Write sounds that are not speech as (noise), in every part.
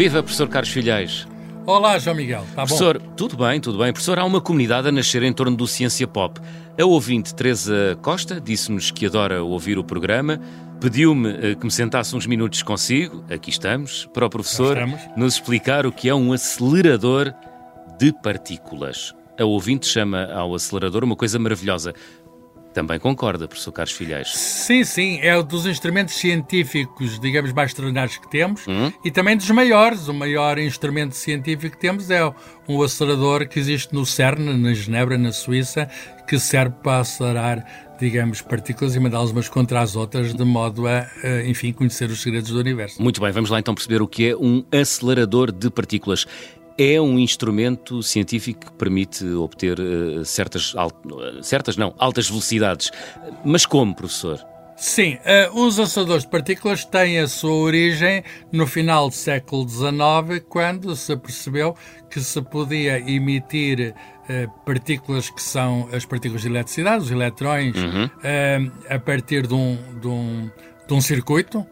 Viva, professor Carlos Filhais. Olá, João Miguel. Tá Professor, bom? tudo bem, tudo bem. Professor, há uma comunidade a nascer em torno do Ciência Pop. A ouvinte Teresa Costa disse-nos que adora ouvir o programa, pediu-me eh, que me sentasse uns minutos consigo, aqui estamos, para o professor nos explicar o que é um acelerador de partículas. A ouvinte chama ao acelerador uma coisa maravilhosa. Também concorda, professor Carlos Filhais? Sim, sim. É um dos instrumentos científicos, digamos, mais extraordinários que temos hum? e também dos maiores. O maior instrumento científico que temos é um acelerador que existe no CERN, na Genebra, na Suíça, que serve para acelerar, digamos, partículas e mandá-las umas contra as outras, de modo a, enfim, conhecer os segredos do universo. Muito bem, vamos lá então perceber o que é um acelerador de partículas é um instrumento científico que permite obter uh, certas, uh, certas não, altas velocidades. Mas como, professor? Sim, uh, os aceleradores de partículas têm a sua origem no final do século XIX, quando se percebeu que se podia emitir uh, partículas que são as partículas de eletricidade, os eletrões, uhum. uh, a partir de um, de um, de um circuito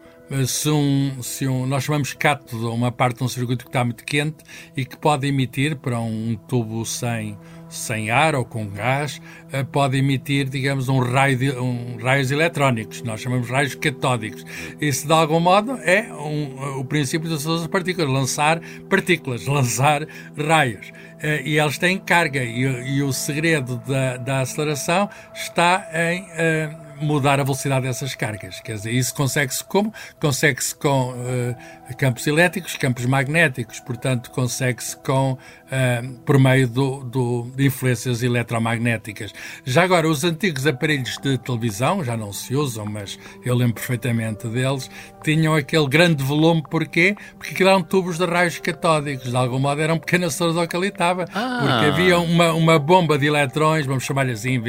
um, se um, nós chamamos cátodo uma parte de um circuito que está muito quente e que pode emitir para um tubo sem, sem ar ou com gás, eh, pode emitir, digamos, um raio de, um, raios eletrónicos, nós chamamos raios catódicos. Isso, de algum modo, é um, o princípio das suas partículas, lançar partículas, (laughs) lançar raios. Eh, e eles têm carga, e, e o segredo da, da aceleração está em mudar a velocidade dessas cargas. Quer dizer, isso consegue-se como? Consegue-se com uh, campos elétricos, campos magnéticos, portanto, consegue-se com uh, por meio do, do, de influências eletromagnéticas. Já agora, os antigos aparelhos de televisão, já não se usam, mas eu lembro perfeitamente deles, tinham aquele grande volume, porquê? Porque eram tubos de raios catódicos, de algum modo era um pequeno acelerador que ali estava, ah. porque havia uma, uma bomba de eletrões, vamos chamar-lhe assim,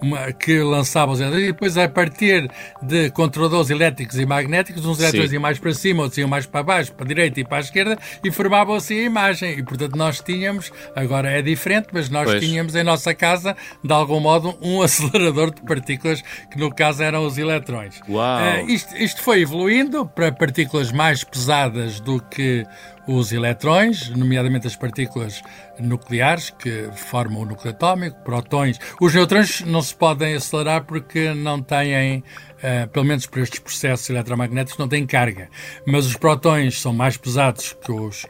uma, que lançava os eletrões, e depois a partir de controladores elétricos e magnéticos, uns eletrões iam mais para cima, outros iam mais para baixo, para a direita e para a esquerda, e formavam assim a imagem. E, portanto, nós tínhamos, agora é diferente, mas nós pois. tínhamos em nossa casa, de algum modo, um (laughs) acelerador de partículas, que no caso eram os eletrões. Uau. Uh, isto, isto foi evoluindo para partículas mais pesadas do que os eletrões, nomeadamente as partículas nucleares que formam o núcleo atómico, protões. Os neutrões não se podem acelerar porque não têm, uh, pelo menos por estes processos eletromagnéticos, não têm carga. Mas os protões são mais pesados que os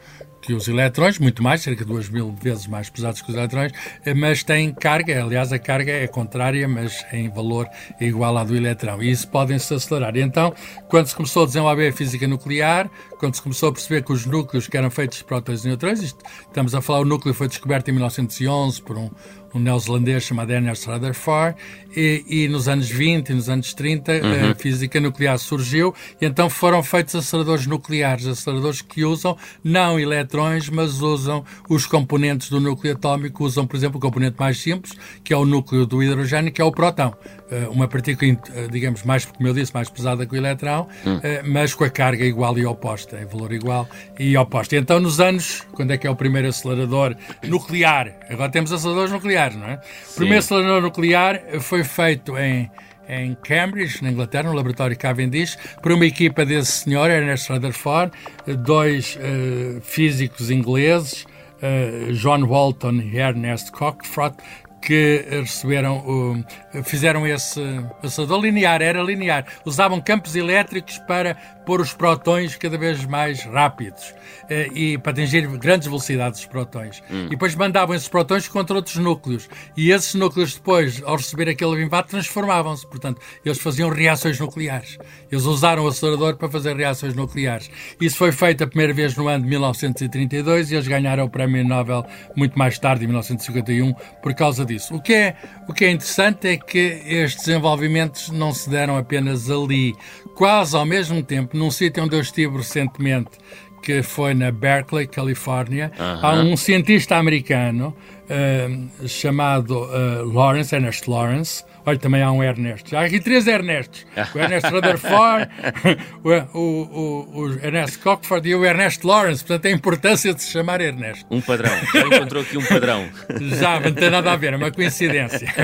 que os eletrões, muito mais, cerca de 2 mil vezes mais pesados que os eletrões, eh, mas têm carga, aliás, a carga é contrária, mas em valor igual à do eletrão. E isso podem-se acelerar. E então, quando se começou a desenvolver a física nuclear, quando se começou a perceber que os núcleos que eram feitos de prótons e neutrões, isto, estamos a falar, o núcleo foi descoberto em 1911 por um, um neozelandês chamado Ernest Rutherford, e, e, nos anos 20 e nos anos 30 uhum. a física nuclear surgiu, e então foram feitos aceleradores nucleares, aceleradores que usam não eletrões, mas usam os componentes do núcleo atómico, usam, por exemplo, o componente mais simples, que é o núcleo do hidrogênio, que é o próton. Eh, uma partícula, eh, digamos, mais, como eu disse, mais pesada que o eletrão, uhum. mas com a carga igual e oposta, em valor igual e oposta. E então, nos anos, quando é que é o primeiro acelerador nuclear? Agora temos aceleradores nucleares, não é? O primeiro acelerador nuclear foi feito em, em Cambridge, na Inglaterra, no laboratório Cavendish, por uma equipa desse senhor, Ernest Rutherford, dois uh, físicos ingleses, uh, John Walton e Ernest Cockfrot, que receberam, fizeram esse acelerador linear, era linear. Usavam campos elétricos para pôr os protões cada vez mais rápidos eh, e para atingir grandes velocidades dos protões. Hum. E depois mandavam esses protões contra outros núcleos. E esses núcleos depois, ao receber aquele impacto, transformavam-se. Portanto, eles faziam reações nucleares. Eles usaram o acelerador para fazer reações nucleares. Isso foi feito a primeira vez no ano de 1932 e eles ganharam o Prémio Nobel muito mais tarde, em 1951, por causa disso. O que é, o que é interessante é que estes desenvolvimentos não se deram apenas ali. Quase ao mesmo tempo, num sítio onde eu estive recentemente, que foi na Berkeley, Califórnia, uh -huh. há um cientista americano uh, chamado uh, Lawrence, Ernest Lawrence. Olha, também há um Ernest. Há aqui três Ernests. O Ernest Rutherford, (laughs) o, o, o, Ernest Cockford e o Ernest Lawrence. Portanto, a importância de se chamar Ernest. Um padrão. Já encontrou aqui um padrão. (laughs) Já, não tem nada a ver, é uma coincidência. (laughs)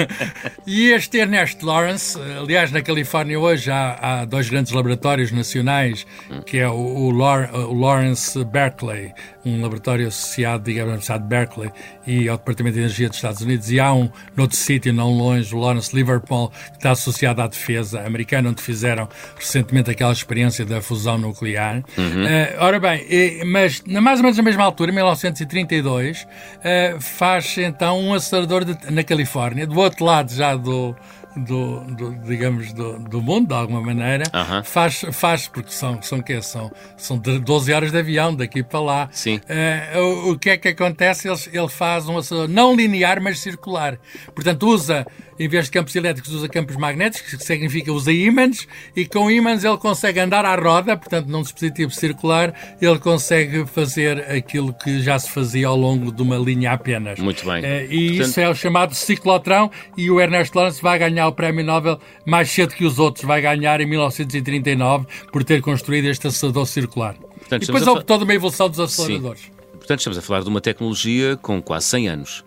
E este Ernest Lawrence, aliás, na Califórnia hoje há, há dois grandes laboratórios nacionais, que é o, o, Lawrence Berkeley, um laboratório associado, digamos, à Universidade de Berkeley e ao Departamento de Energia dos Estados Unidos, e há um noutro sítio, não longe, o Lawrence Liverpool, que está associado à defesa americana, onde fizeram recentemente aquela experiência da fusão nuclear. Uhum. Uh, ora bem, mas mais ou menos na mesma altura, em 1932, uh, faz então um acelerador de, na Califórnia, do outro lado já do, do, do, digamos, do, do, mundo, de alguma maneira, uh -huh. faz, faz, porque são, são quê? São, são 12 horas de avião daqui para lá. Sim. Uh, o, o, que é que acontece? Ele, ele faz uma não linear, mas circular. Portanto, usa em vez de campos elétricos, usa campos magnéticos, que significa usa ímãs, e com ímãs ele consegue andar à roda, portanto, num dispositivo circular, ele consegue fazer aquilo que já se fazia ao longo de uma linha apenas. Muito bem. Uh, e portanto... isso é o chamado ciclotrão, e o Ernest Lawrence vai ganhar o Prémio Nobel mais cedo que os outros, vai ganhar em 1939 por ter construído este acelerador circular. Portanto, e depois houve toda uma evolução dos aceleradores. Sim. Portanto, estamos a falar de uma tecnologia com quase 100 anos.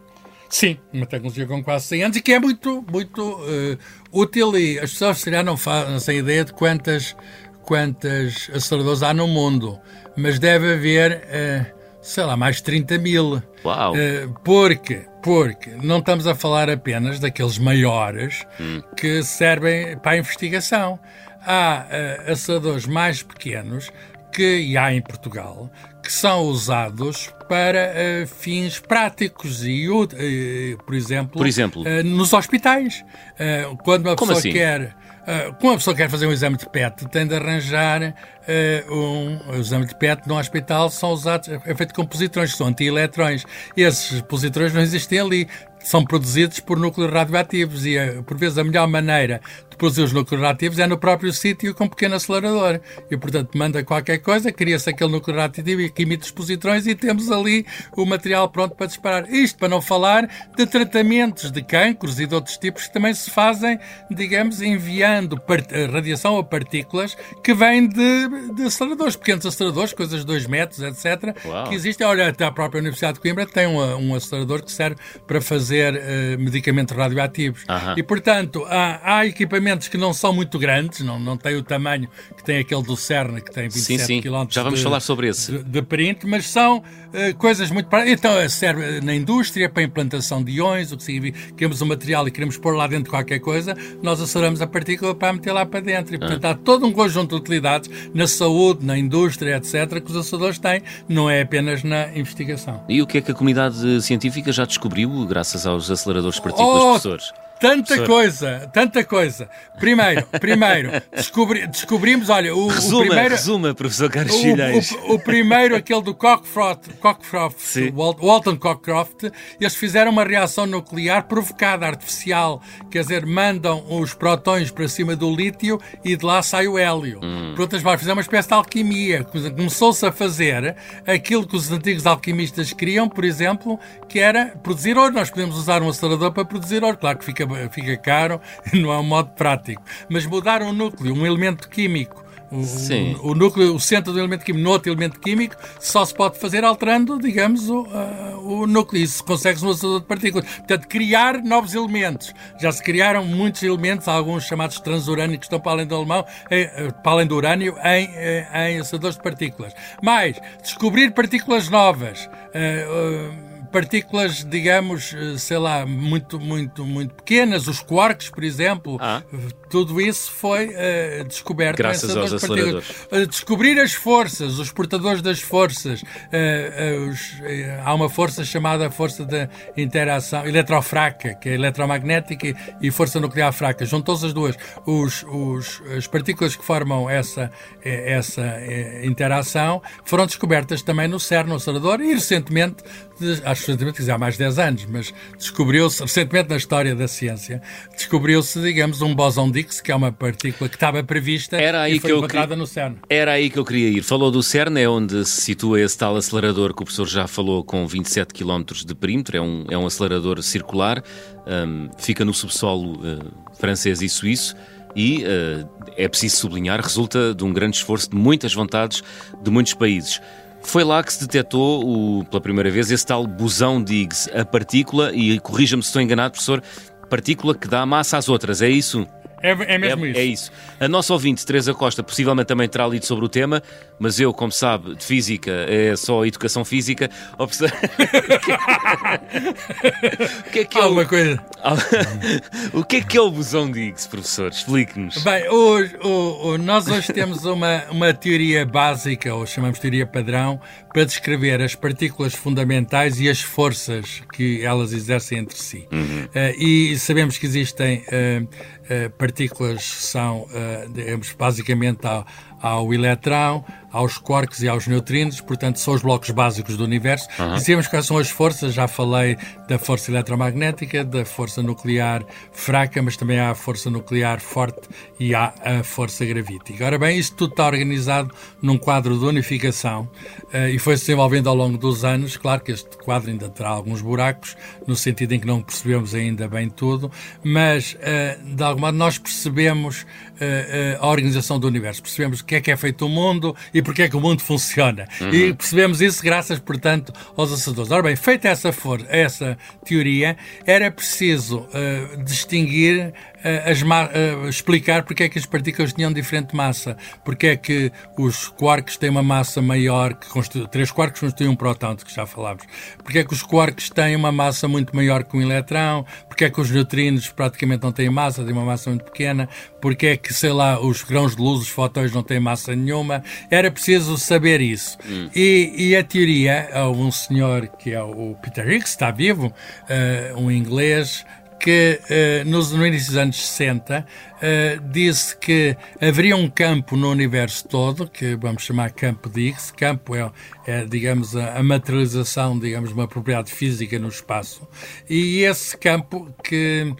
Sim, uma tecnologia com quase 100 anos e que é muito, muito uh, útil e as pessoas se calhar não fazem ideia de quantas, quantas aceleradores há no mundo, mas deve haver, uh, sei lá, mais de 30 mil. Uau! Uh, porque, porque não estamos a falar apenas daqueles maiores hum. que servem para a investigação. Há aceleradores mais pequenos que, e há em Portugal, que são usados para uh, fins práticos e, uh, por exemplo, por exemplo? Uh, nos hospitais. quando uma Como pessoa assim? quer quando uma pessoa quer fazer um exame de PET, tem de arranjar um, um exame de PET num hospital, são usados, é feito com positrões, são antielétrons. Esses positrões não existem ali, são produzidos por núcleos radioativos e, por vezes, a melhor maneira produzir os núcleos é no próprio sítio com um pequeno acelerador. E, portanto, manda qualquer coisa, cria-se aquele núcleo reativo e que emite os positrões e temos ali o material pronto para disparar. Isto para não falar de tratamentos de cancros e de outros tipos que também se fazem, digamos, enviando radiação a partículas que vêm de, de aceleradores, pequenos aceleradores, coisas de 2 metros, etc. Uau. Que existem. Olha, até a própria Universidade de Coimbra tem um, um acelerador que serve para fazer uh, medicamentos radioativos. Uh -huh. E, portanto, há, há equipamentos que não são muito grandes, não, não têm o tamanho que tem aquele do CERN, que tem 27 sim, sim. km Já vamos de, falar sobre esse. De, de print, mas são uh, coisas muito... Então, eh, serve na indústria, para a implantação de iões, o que significa que temos um material e queremos pôr lá dentro qualquer coisa, nós aceleramos a partícula para meter lá para dentro. E, portanto, ah. há todo um conjunto de utilidades na saúde, na indústria, etc., que os aceleradores têm, não é apenas na investigação. E o que é que a comunidade científica já descobriu graças aos aceleradores de partículas, oh, professores? Tanta Professor. coisa, tanta coisa. Primeiro, primeiro, descobri, descobrimos, olha, o, resuma, o primeiro... Resuma, professor Carlos o, o, o, primeiro, aquele do Cockcroft, Cockcroft Walton Cockcroft, eles fizeram uma reação nuclear provocada, artificial. Quer dizer, mandam os protões para cima do lítio e de lá sai o hélio. Hum. Por outras palavras, fizeram uma espécie de alquimia. Começou-se a fazer aquilo que os antigos alquimistas queriam, por exemplo, que era produzir ouro. Nós podemos usar um acelerador para produzir ouro. Claro que fica fica caro, (laughs) não é um modo prático. Mas mudar um núcleo, um elemento químico, o, Sim. O, núcleo, o centro do elemento químico no outro elemento químico só se pode fazer alterando, digamos, o, uh, o núcleo. Isso consegue-se no acelerador de partículas. Portanto, criar novos elementos. Já se criaram muitos elementos, alguns chamados transurânicos, que estão para além do alemão, eh, para além do urânio, em, eh, em aceleradores de partículas. Mais, descobrir partículas novas. Uh, uh, partículas, digamos, eh, sei lá, muito, muito, muito pequenas, os quarks, por exemplo, ah. tudo isso foi uh, descoberto. Graças aos aceleradores. Uh, descobrir as forças, os portadores das forças. Uh, os, há uma força chamada força de interação eletrofraca, que é eletromagnética e força nuclear fraca. Juntou-se as duas. Os, os, as partículas que formam essa, essa interação foram descobertas também no CERN, no acelerador, e recentemente acho recentemente, quer dizer, há mais de 10 anos, mas descobriu-se, recentemente na história da ciência, descobriu-se, digamos, um bóson de Higgs, que é uma partícula que estava prevista Era aí e foi que eu encontrada no CERN. Era aí que eu queria ir. Falou do CERN, é onde se situa esse tal acelerador que o professor já falou, com 27 km de perímetro, é um, é um acelerador circular, um, fica no subsolo uh, francês e suíço, e uh, é preciso sublinhar, resulta de um grande esforço, de muitas vontades de muitos países. Foi lá que se detectou o, pela primeira vez esse tal bosão de Higgs, a partícula, e corrija-me se estou enganado, professor, partícula que dá massa às outras, é isso? É, é mesmo é, isso. É isso. A nossa ouvinte, Teresa Costa, possivelmente também terá lido sobre o tema, mas eu, como sabe, de física é só educação física. (laughs) O que é que é o... coisa. (laughs) o que é que é o bosão de Higgs, professor? Explique-nos. Bem, hoje, nós hoje temos uma, uma teoria básica, ou chamamos teoria padrão, para descrever as partículas fundamentais e as forças que elas exercem entre si. Uhum. Uh, e sabemos que existem uh, uh, partículas que são, digamos, basicamente ao, ao eletrão, aos quarks e aos neutrinos, portanto, são os blocos básicos do universo. Uhum. Sabemos quais são as forças, já falei da força eletromagnética, da força nuclear fraca, mas também há a força nuclear forte e há a força gravítica. Ora bem, isto tudo está organizado num quadro de unificação uh, e foi-se desenvolvendo ao longo dos anos. Claro que este quadro ainda terá alguns buracos, no sentido em que não percebemos ainda bem tudo, mas, uh, de algum modo, nós percebemos uh, a organização do universo, percebemos que é que é feito o mundo e porque é que o mundo funciona. Uhum. E percebemos isso graças, portanto, aos assadores. Ora bem, feita essa, for, essa teoria, era preciso uh, distinguir as explicar porque é que as partículas tinham diferente massa, porque é que os quarks têm uma massa maior, que constitui, três quarks constituem um próton, de que já falámos, porque é que os quarks têm uma massa muito maior que um eletrão, porque é que os neutrinos praticamente não têm massa, têm uma massa muito pequena, porque é que, sei lá, os grãos de luz, os fótons não têm massa nenhuma, era preciso saber isso. Hum. E, e, a teoria, um senhor que é o Peter Higgs, está vivo, uh, um inglês, que uh, nos, no início dos anos 60 uh, disse que haveria um campo no universo todo, que vamos chamar campo de Higgs. Campo é, é digamos, a, a, materialização, digamos, de uma propriedade física no espaço. E esse campo que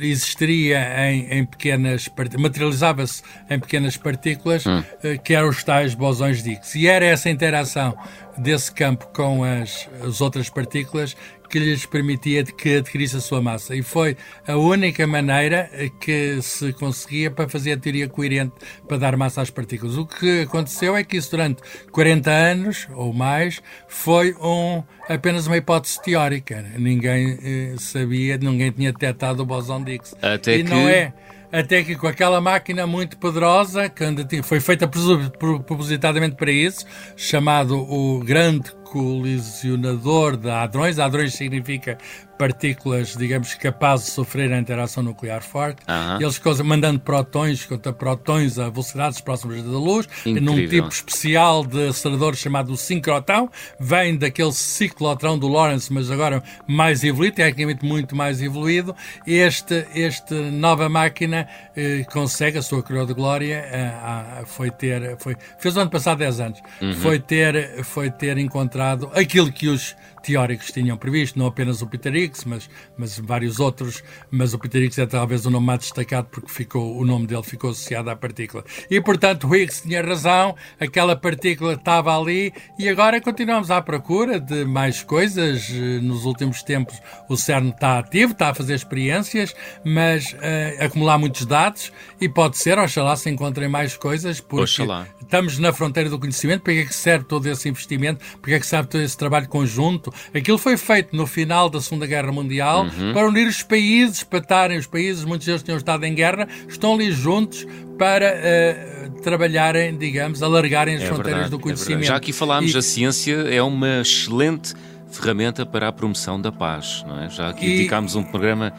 existiria em, em pequenas materializava-se em pequenas partículas hum. uh, que eram os tais bosões de Higgs e era essa interação desse campo com as, as outras partículas que lhes permitia que adquirisse a sua massa. E foi a única maneira que se conseguia para fazer a teoria coerente para dar massa às partículas. O que aconteceu é que isso durante 40 anos ou mais foi um, apenas uma hipótese teórica. Ninguém eh, sabia, ninguém tinha detectado o bosão de Higgs. Até e que... não é até que com aquela máquina muito poderosa, que foi feita propositadamente para isso, chamado o Grande colisionador de hadrões. Hadrões significa partículas, digamos, capazes de sofrer a interação nuclear forte. Uhum. Eles ficam mandando protões contra protões a velocidades próximas da luz, Incrível. num tipo especial de acelerador chamado sincrotrão. Vem daquele ciclotrão do Lawrence, mas agora mais evoluído, tecnicamente muito mais evoluído. Este, este nova máquina eh, consegue, a sua coroa de glória, eh, foi ter, foi, fez o ano passado 10 anos, uhum. foi, ter, foi ter encontrado aquilo que os teóricos tinham previsto, não apenas o Peter Higgs, mas, mas vários outros, mas o Peter Higgs é talvez o nome mais destacado porque ficou, o nome dele ficou associado à partícula. E, portanto, o Higgs tinha razão, aquela partícula estava ali e agora continuamos à procura de mais coisas. Nos últimos tempos o CERN está ativo, está a fazer experiências, mas uh, acumular muitos dados e pode ser, oxalá se encontrem mais coisas, porque oxalá. estamos na fronteira do conhecimento, para que é que serve todo esse investimento, para que é que serve todo esse trabalho conjunto, Aquilo foi feito no final da Segunda Guerra Mundial uhum. para unir os países, para estarem os países, muitos deles tinham estado em guerra, estão ali juntos para uh, trabalharem, digamos, alargarem as é fronteiras verdade, do é conhecimento. É Já aqui falámos, e... a ciência é uma excelente ferramenta para a promoção da paz, não é? Já aqui e... dedicámos um programa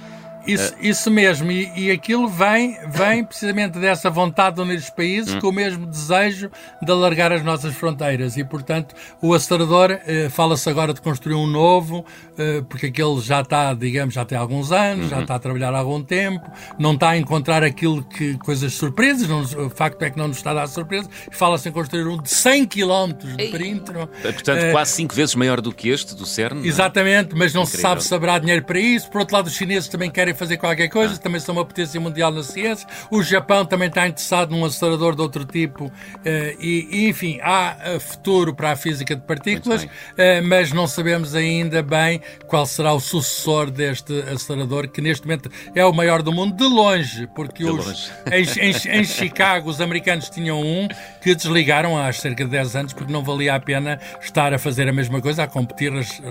Isso, isso mesmo, e, e, aquilo vem, vem precisamente dessa vontade de unir os países com o mesmo desejo de alargar as nossas fronteiras. E, portanto, o acelerador, eh, fala-se agora de construir um novo, eh, porque aquele já está, digamos, já tem alguns anos, uhum. já está a trabalhar há algum tempo, não está a encontrar aquilo que, coisas surpresas, não, o facto é que não nos está a dar surpresa, fala-se em construir um de 100 km de perímetro. Portanto, eh, quase 5 vezes maior do que este, do CERN. É? Exatamente, mas não Incrível. se sabe se haverá dinheiro para isso. Por outro lado, os chineses também querem fazer qualquer coisa, ah. também são uma potência mundial na ciência. O Japão também está interessado num acelerador de outro tipo. Eh, e, enfim, há eh, futuro para a física de partículas, eh, mas não sabemos ainda bem qual será o sucessor deste acelerador, que neste momento é o maior do mundo, de longe, porque de os, longe. (laughs) Em, em, em, Chicago os americanos tinham um que desligaram há cerca de 10 anos porque não valia a pena estar a fazer a mesma coisa, a competir. As,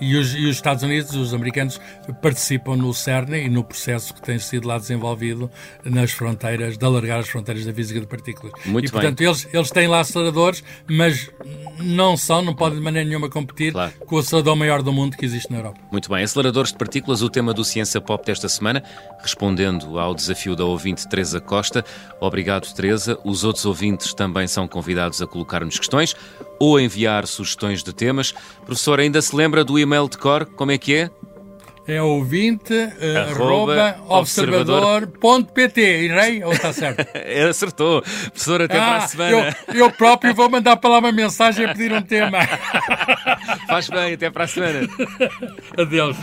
e, os, e os Estados Unidos, os americanos, participam no CERN e no processo que tem sido lá desenvolvido nas fronteiras, de alargar as fronteiras da física de partículas. Muito e, portanto, bem. Eles, eles têm lá aceleradores, mas não são, não podem de maneira nenhuma competir claro. com o acelerador maior do mundo que existe na Europa. Muito bem. Aceleradores de partículas, o tema do Ciência Pop desta semana, respondendo ao desafio da ouvinte Teresa Costa. Obrigado, Teresa. Os outros ouvintes também são convidados a colocar-nos questões ou a enviar sugestões de temas. Professor, ainda se lembra do e-mail de cor? Como é que é? É ouvinte uh, arroba observador.pt. Irei ou está certo? (laughs) Acertou. Professor, até ah, para a semana. Eu, eu, próprio vou mandar para lá uma mensagem a pedir um tema. (laughs) Faz bem, até para a semana. Adeus.